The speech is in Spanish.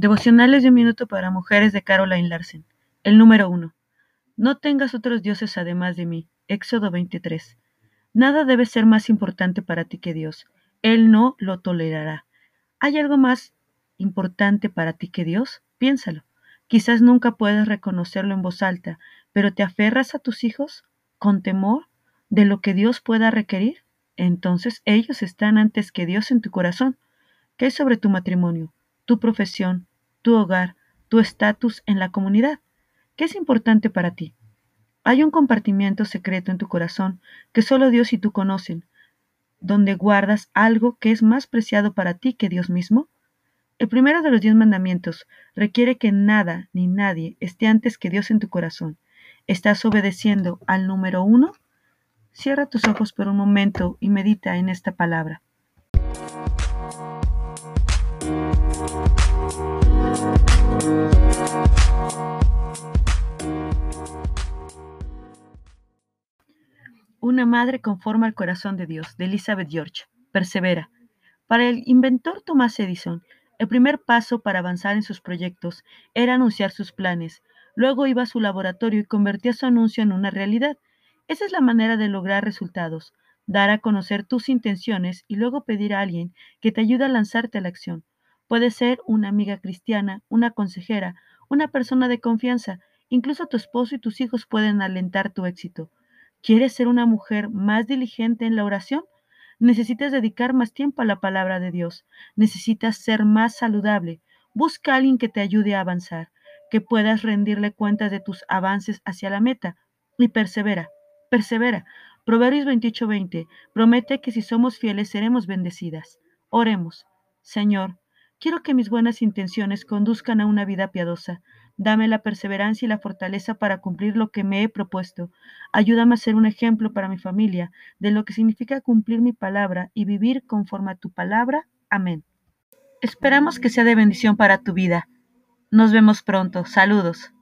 Devocionales de un minuto para mujeres de Caroline Larsen. El número uno. No tengas otros dioses además de mí. Éxodo 23. Nada debe ser más importante para ti que Dios. Él no lo tolerará. ¿Hay algo más importante para ti que Dios? Piénsalo. Quizás nunca puedas reconocerlo en voz alta, pero ¿te aferras a tus hijos con temor de lo que Dios pueda requerir? Entonces ellos están antes que Dios en tu corazón. ¿Qué es sobre tu matrimonio? Tu profesión, tu hogar, tu estatus en la comunidad. ¿Qué es importante para ti? Hay un compartimiento secreto en tu corazón que solo Dios y tú conocen, donde guardas algo que es más preciado para ti que Dios mismo. El primero de los diez mandamientos requiere que nada ni nadie esté antes que Dios en tu corazón. ¿Estás obedeciendo al número uno? Cierra tus ojos por un momento y medita en esta palabra. Una madre conforma el corazón de Dios, de Elizabeth George. Persevera. Para el inventor Thomas Edison, el primer paso para avanzar en sus proyectos era anunciar sus planes. Luego iba a su laboratorio y convertía su anuncio en una realidad. Esa es la manera de lograr resultados, dar a conocer tus intenciones y luego pedir a alguien que te ayude a lanzarte a la acción. Puede ser una amiga cristiana, una consejera, una persona de confianza, incluso tu esposo y tus hijos pueden alentar tu éxito. ¿Quieres ser una mujer más diligente en la oración? Necesitas dedicar más tiempo a la palabra de Dios. Necesitas ser más saludable. Busca a alguien que te ayude a avanzar, que puedas rendirle cuentas de tus avances hacia la meta. Y persevera, persevera. Proverbios 28:20 promete que si somos fieles seremos bendecidas. Oremos. Señor, Quiero que mis buenas intenciones conduzcan a una vida piadosa. Dame la perseverancia y la fortaleza para cumplir lo que me he propuesto. Ayúdame a ser un ejemplo para mi familia de lo que significa cumplir mi palabra y vivir conforme a tu palabra. Amén. Esperamos que sea de bendición para tu vida. Nos vemos pronto. Saludos.